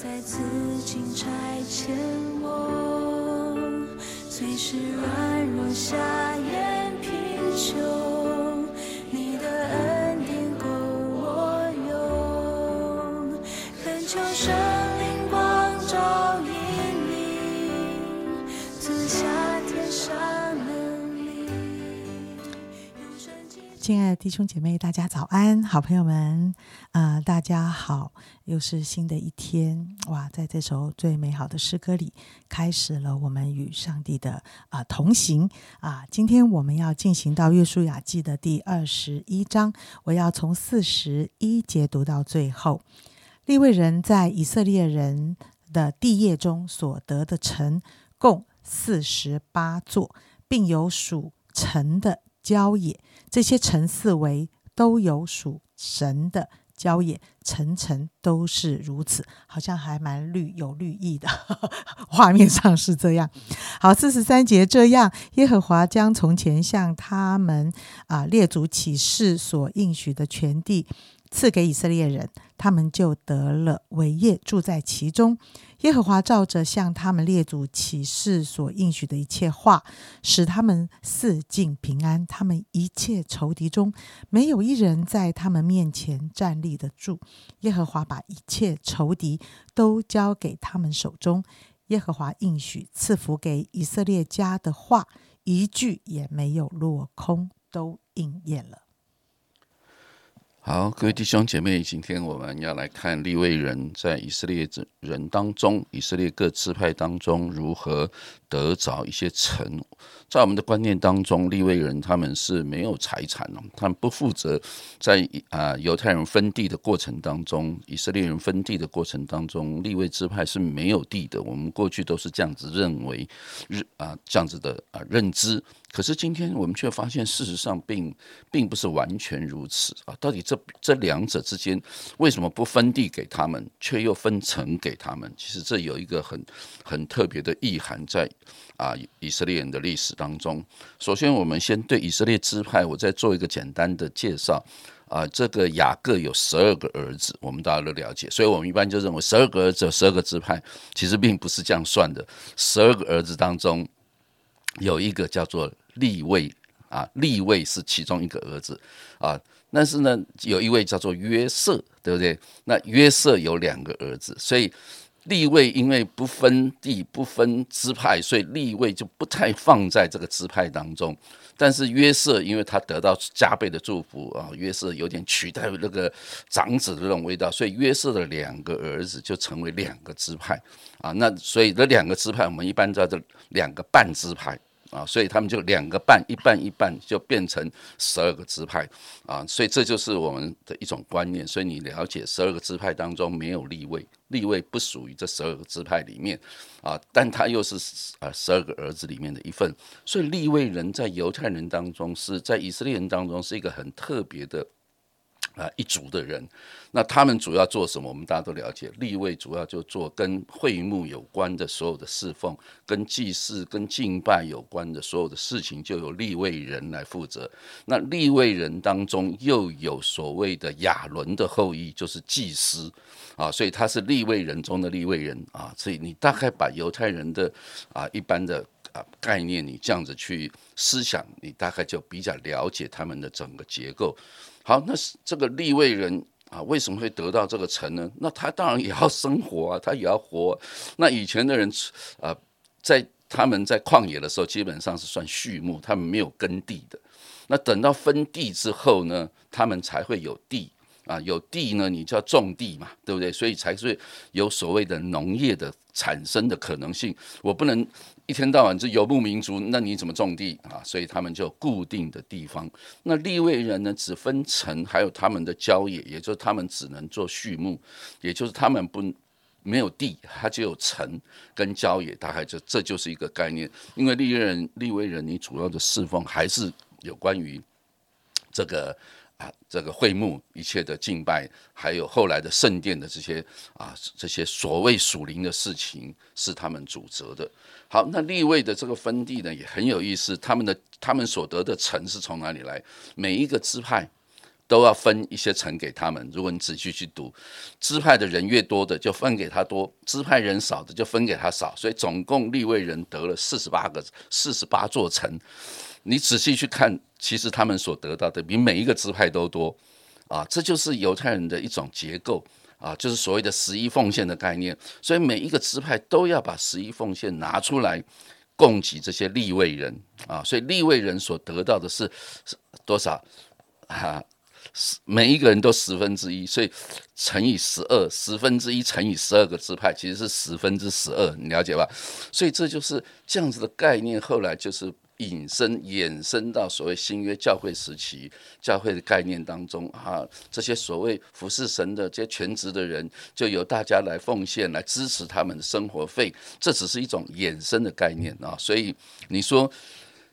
在此境差遣我，虽是软弱下眼贫穷，亲爱的弟兄姐妹，大家早安，好朋友们啊、大家好，又是新的一天哇！在这首最美好的诗歌里，开始了我们与上帝的啊、同行啊、今天我们要进行到约书亚记的第二十一章，我要从四十一节读到最后。利未人在以色列人的地业中所得的城共四十八座，并有属城的郊野。这些城四围都有属神的郊野，层层都是如此，好像还蛮绿有绿意的，画面上是这样。好，四十三节这样，耶和华将从前向他们啊、列祖启示所应许的全地赐给以色列人，他们就得了伟业，住在其中。耶和华照着向他们列祖起誓所应许的一切话，使他们四境平安。他们一切仇敌中，没有一人在他们面前站立得住。耶和华把一切仇敌都交给他们手中。耶和华应许赐福给以色列家的话，一句也没有落空，都应验了。好，各位弟兄姐妹，今天我们要来看利未人在以色列人当中，以色列各支派当中如何得着一些城。在我们的观念当中，利未人他们是没有财产的，他们不负责在啊犹太人分地的过程当中，以色列人分地的过程当中，利未支派是没有地的。我们过去都是这样子认为，日啊这样子的啊认知。可是今天我们却发现，事实上并并不是完全如此啊！到底这这两者之间为什么不分地给他们，却又分城给他们？其实这有一个很很特别的意涵在啊以色列人的历史当中。首先，我们先对以色列支派，我再做一个简单的介绍。啊，这个雅各有十二个儿子，我们大家都了解，所以我们一般就认为十二个儿子有十二个支派，其实并不是这样算的。十二个儿子当中，有一个叫做利位啊，利位是其中一个儿子啊，但是呢，有一位叫做约瑟，对不对？那约瑟有两个儿子，所以利位因为不分地、不分支派，所以利位就不太放在这个支派当中。但是约瑟，因为他得到加倍的祝福啊，约瑟有点取代那个长子的那种味道，所以约瑟的两个儿子就成为两个支派啊。那所以这两个支派，我们一般叫做两个半支派。啊，所以他们就两个半，一半一半，就变成十二个支派啊，所以这就是我们的一种观念。所以你了解十二个支派当中没有立位，立位不属于这十二个支派里面啊，但他又是啊十二个儿子里面的一份。所以立位人在犹太人当中是在以色列人当中是一个很特别的啊一族的人。那他们主要做什么？我们大家都了解，立位主要就做跟会幕有关的所有的侍奉，跟祭祀、跟敬拜有关的所有的事情，就由立位人来负责。那立位人当中又有所谓的亚伦的后裔，就是祭司啊，所以他是立位人中的立位人啊。所以你大概把犹太人的啊一般的啊概念，你这样子去思想，你大概就比较了解他们的整个结构。好，那是这个立位人。啊，为什么会得到这个城呢？那他当然也要生活啊，他也要活。那以前的人啊，在他们在旷野的时候，基本上是算畜牧，他们没有耕地的。那等到分地之后呢，他们才会有地啊，有地呢，你就要种地嘛，对不对？所以才是有所谓的农业的产生的可能性。我不能一天到晚是游牧民族，那你怎么种地啊？所以他们就固定的地方。那立位人呢，只分城，还有他们的郊野，也就是他们只能做畜牧，也就是他们不没有地，他只有城跟郊野，大概就这就是一个概念。因为立位人立位人，你主要的侍奉还是有关于这个。啊，这个会幕一切的敬拜，还有后来的圣殿的这些啊，这些所谓属灵的事情，是他们主责的。好，那立位的这个分地呢，也很有意思。他们的他们所得的城是从哪里来？每一个支派都要分一些城给他们。如果你仔细去读，支派的人越多的就分给他多，支派人少的就分给他少。所以总共立位人得了四十八个四十八座城。你仔细去看，其实他们所得到的比每一个支派都多啊！这就是犹太人的一种结构啊，就是所谓的十一奉献的概念。所以每一个支派都要把十一奉献拿出来供给这些立位人啊。所以立位人所得到的是多少啊？每一个人都十分之一，所以乘以十二，十分之一乘以十二个支派，其实是十分之十二，你了解吧？所以这就是这样子的概念。后来就是引申、衍生到所谓新约教会时期教会的概念当中啊，这些所谓服侍神的这些全职的人，就由大家来奉献，来支持他们的生活费。这只是一种衍生的概念啊，所以你说。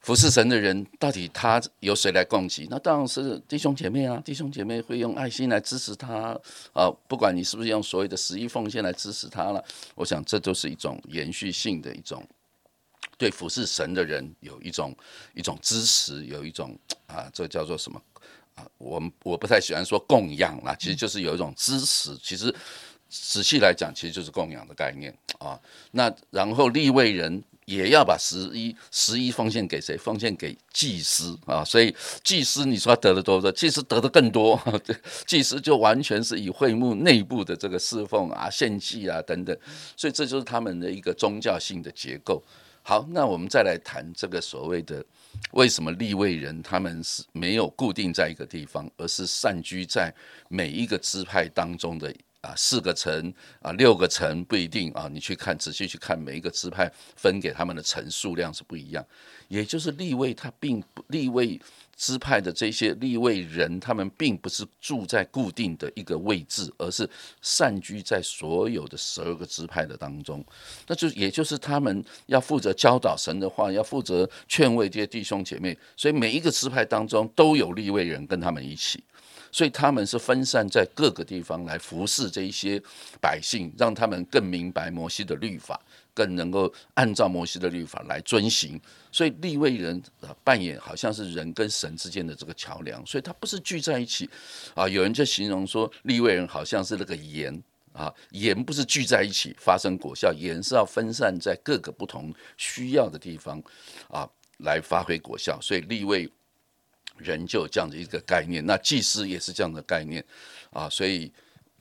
服侍神的人，到底他由谁来供给？那当然是弟兄姐妹啊！弟兄姐妹会用爱心来支持他啊！不管你是不是用所谓的十一奉献来支持他了，我想这都是一种延续性的一种对服侍神的人有一种一种支持，有一种啊，这叫做什么啊？我们我不太喜欢说供养啦，其实就是有一种支持。其实仔细来讲，其实就是供养的概念啊。那然后立位人。也要把十一十一奉献给谁？奉献给祭司啊！所以祭司，你说他得了多少？祭司得的更多。祭司就完全是以会幕内部的这个侍奉啊、献祭啊等等。所以这就是他们的一个宗教性的结构。好，那我们再来谈这个所谓的为什么立位人他们是没有固定在一个地方，而是散居在每一个支派当中的。啊，四个城啊，六个城不一定啊。你去看，仔细去看，每一个支派分给他们的城数量是不一样。也就是立位，他并不立位支派的这些立位人，他们并不是住在固定的一个位置，而是散居在所有的十二个支派的当中。那就也就是他们要负责教导神的话，要负责劝慰这些弟兄姐妹。所以每一个支派当中都有立位人跟他们一起。所以他们是分散在各个地方来服侍这一些百姓，让他们更明白摩西的律法，更能够按照摩西的律法来遵行。所以立位人扮演好像是人跟神之间的这个桥梁，所以他不是聚在一起啊。有人就形容说，立位人好像是那个盐啊，盐不是聚在一起发生果效，盐是要分散在各个不同需要的地方啊，来发挥果效。所以立位。人就这样的一个概念，那祭司也是这样的概念啊，所以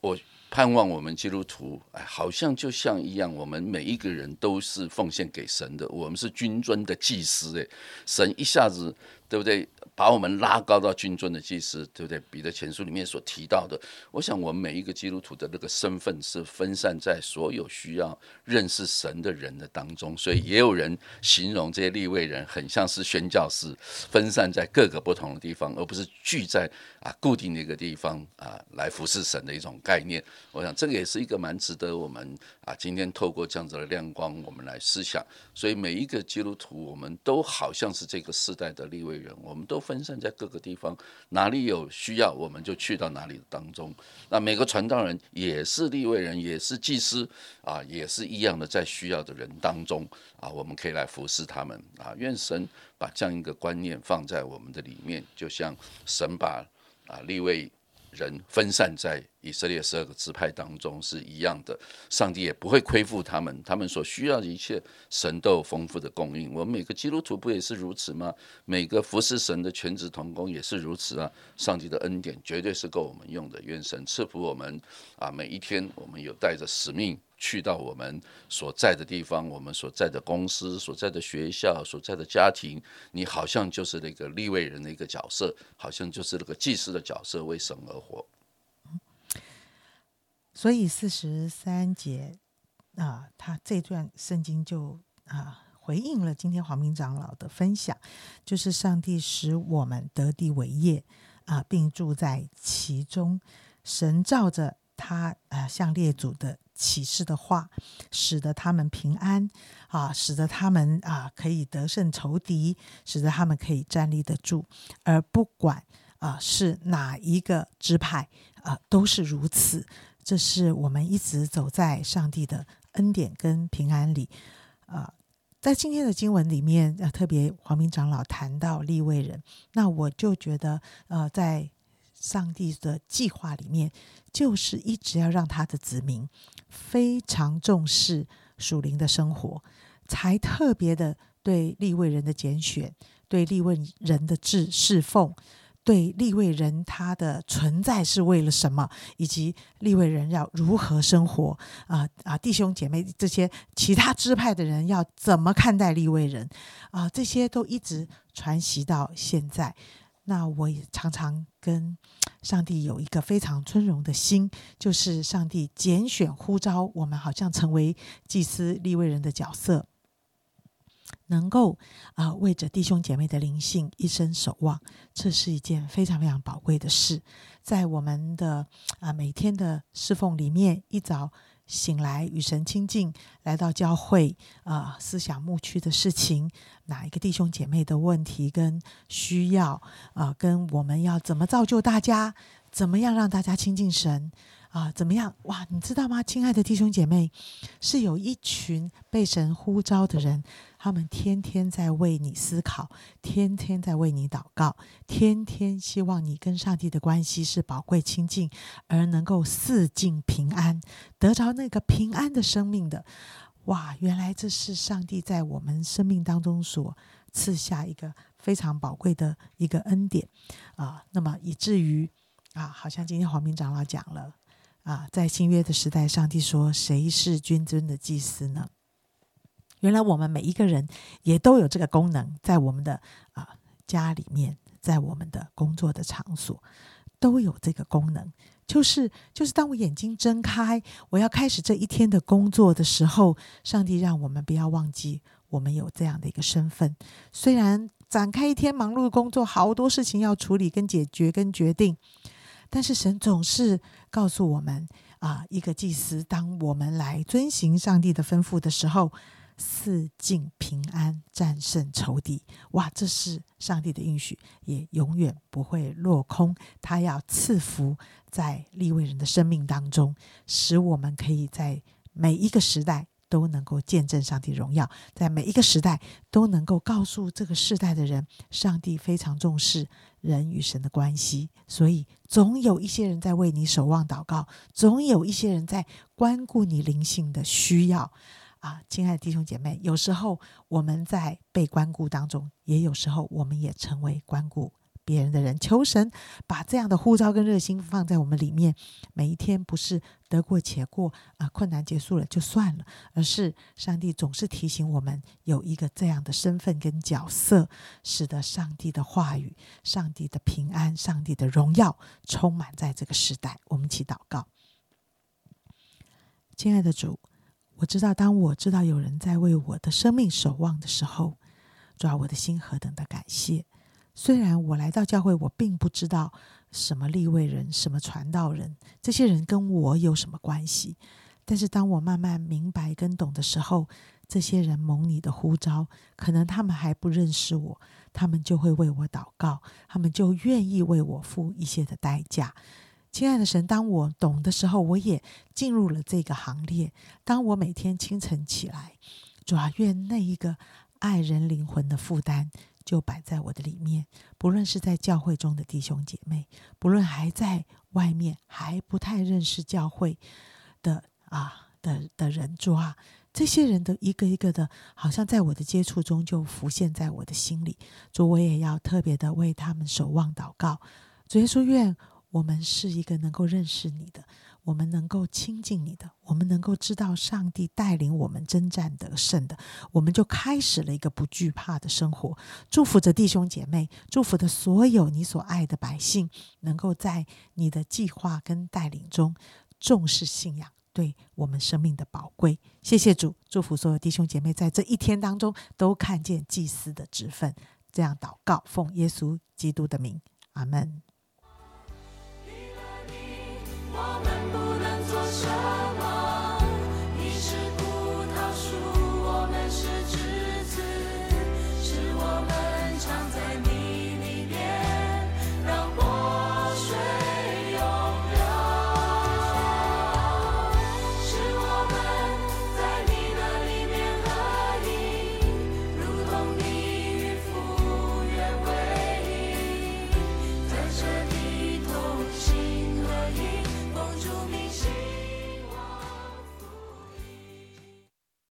我盼望我们基督徒，哎，好像就像一样，我们每一个人都是奉献给神的，我们是君尊的祭司，哎，神一下子，对不对？把我们拉高到君尊的祭司，对不对？彼得前书里面所提到的，我想我们每一个基督徒的那个身份是分散在所有需要认识神的人的当中，所以也有人形容这些立位人很像是宣教士，分散在各个不同的地方，而不是聚在啊固定的一个地方啊来服侍神的一种概念。我想这个也是一个蛮值得我们啊今天透过这样子的亮光，我们来思想。所以每一个基督徒，我们都好像是这个世代的立位人，我们都。分散在各个地方，哪里有需要，我们就去到哪里当中。那每个传道人也是立位人，也是祭司啊，也是一样的，在需要的人当中啊，我们可以来服侍他们啊。愿神把这样一个观念放在我们的里面，就像神把啊立位。人分散在以色列十二个支派当中是一样的，上帝也不会亏负他们，他们所需要的一切，神都有丰富的供应。我们每个基督徒不也是如此吗？每个服侍神的全职童工也是如此啊！上帝的恩典绝对是够我们用的，愿神赐福我们啊！每一天我们有带着使命。去到我们所在的地方，我们所在的公司、所在的学校、所在的家庭，你好像就是那个立位人的一个角色，好像就是那个祭司的角色，为神而活。所以四十三节啊，他这段圣经就啊回应了今天黄明长老的分享，就是上帝使我们得地为业啊，并住在其中，神照着他啊向列祖的。启示的话，使得他们平安啊，使得他们啊可以得胜仇敌，使得他们可以站立得住。而不管啊是哪一个支派啊，都是如此。这是我们一直走在上帝的恩典跟平安里啊。在今天的经文里面，特别黄明长老谈到立位人，那我就觉得呃，在上帝的计划里面，就是一直要让他的子民非常重视属灵的生活，才特别的对立位人的拣选，对立位人的侍侍奉。对立位人他的存在是为了什么，以及立位人要如何生活啊啊，弟兄姐妹这些其他支派的人要怎么看待立位人啊？这些都一直传习到现在。那我也常常跟上帝有一个非常尊荣的心，就是上帝拣选呼召我们，好像成为祭司立位人的角色。能够啊为着弟兄姐妹的灵性一生守望，这是一件非常非常宝贵的事。在我们的啊每天的侍奉里面，一早醒来与神亲近，来到教会啊思想牧区的事情，哪一个弟兄姐妹的问题跟需要啊，跟我们要怎么造就大家，怎么样让大家亲近神。啊，怎么样？哇，你知道吗，亲爱的弟兄姐妹，是有一群被神呼召的人，他们天天在为你思考，天天在为你祷告，天天希望你跟上帝的关系是宝贵亲近，而能够四境平安，得着那个平安的生命的。哇，原来这是上帝在我们生命当中所赐下一个非常宝贵的一个恩典啊。那么以至于啊，好像今天黄明长老讲了。啊，在新约的时代，上帝说：“谁是君尊的祭司呢？”原来我们每一个人也都有这个功能，在我们的啊家里面，在我们的工作的场所，都有这个功能。就是就是，当我眼睛睁开，我要开始这一天的工作的时候，上帝让我们不要忘记，我们有这样的一个身份。虽然展开一天忙碌的工作，好多事情要处理、跟解决、跟决定。但是神总是告诉我们啊，一个祭司，当我们来遵行上帝的吩咐的时候，四境平安，战胜仇敌。哇，这是上帝的应许，也永远不会落空。他要赐福在立位人的生命当中，使我们可以在每一个时代。都能够见证上帝荣耀，在每一个时代都能够告诉这个世代的人，上帝非常重视人与神的关系。所以，总有一些人在为你守望祷告，总有一些人在关顾你灵性的需要。啊，亲爱的弟兄姐妹，有时候我们在被关顾当中，也有时候我们也成为关顾。别人的人，求神把这样的呼召跟热心放在我们里面。每一天不是得过且过啊，困难结束了就算了，而是上帝总是提醒我们有一个这样的身份跟角色，使得上帝的话语、上帝的平安、上帝的荣耀充满在这个时代。我们一起祷告，亲爱的主，我知道当我知道有人在为我的生命守望的时候，主啊，我的心何等的感谢。虽然我来到教会，我并不知道什么立位人、什么传道人，这些人跟我有什么关系。但是当我慢慢明白跟懂的时候，这些人蒙你的呼召，可能他们还不认识我，他们就会为我祷告，他们就愿意为我付一些的代价。亲爱的神，当我懂的时候，我也进入了这个行列。当我每天清晨起来，主啊，愿那一个爱人灵魂的负担。就摆在我的里面，不论是在教会中的弟兄姐妹，不论还在外面还不太认识教会的啊的的人，主啊，这些人都一个一个的，好像在我的接触中就浮现在我的心里。主，我也要特别的为他们守望祷告。主耶稣，愿我们是一个能够认识你的。我们能够亲近你的，我们能够知道上帝带领我们征战得胜的，我们就开始了一个不惧怕的生活。祝福着弟兄姐妹，祝福着所有你所爱的百姓，能够在你的计划跟带领中重视信仰，对我们生命的宝贵。谢谢主，祝福所有弟兄姐妹在这一天当中都看见祭司的职分。这样祷告，奉耶稣基督的名，阿门。show.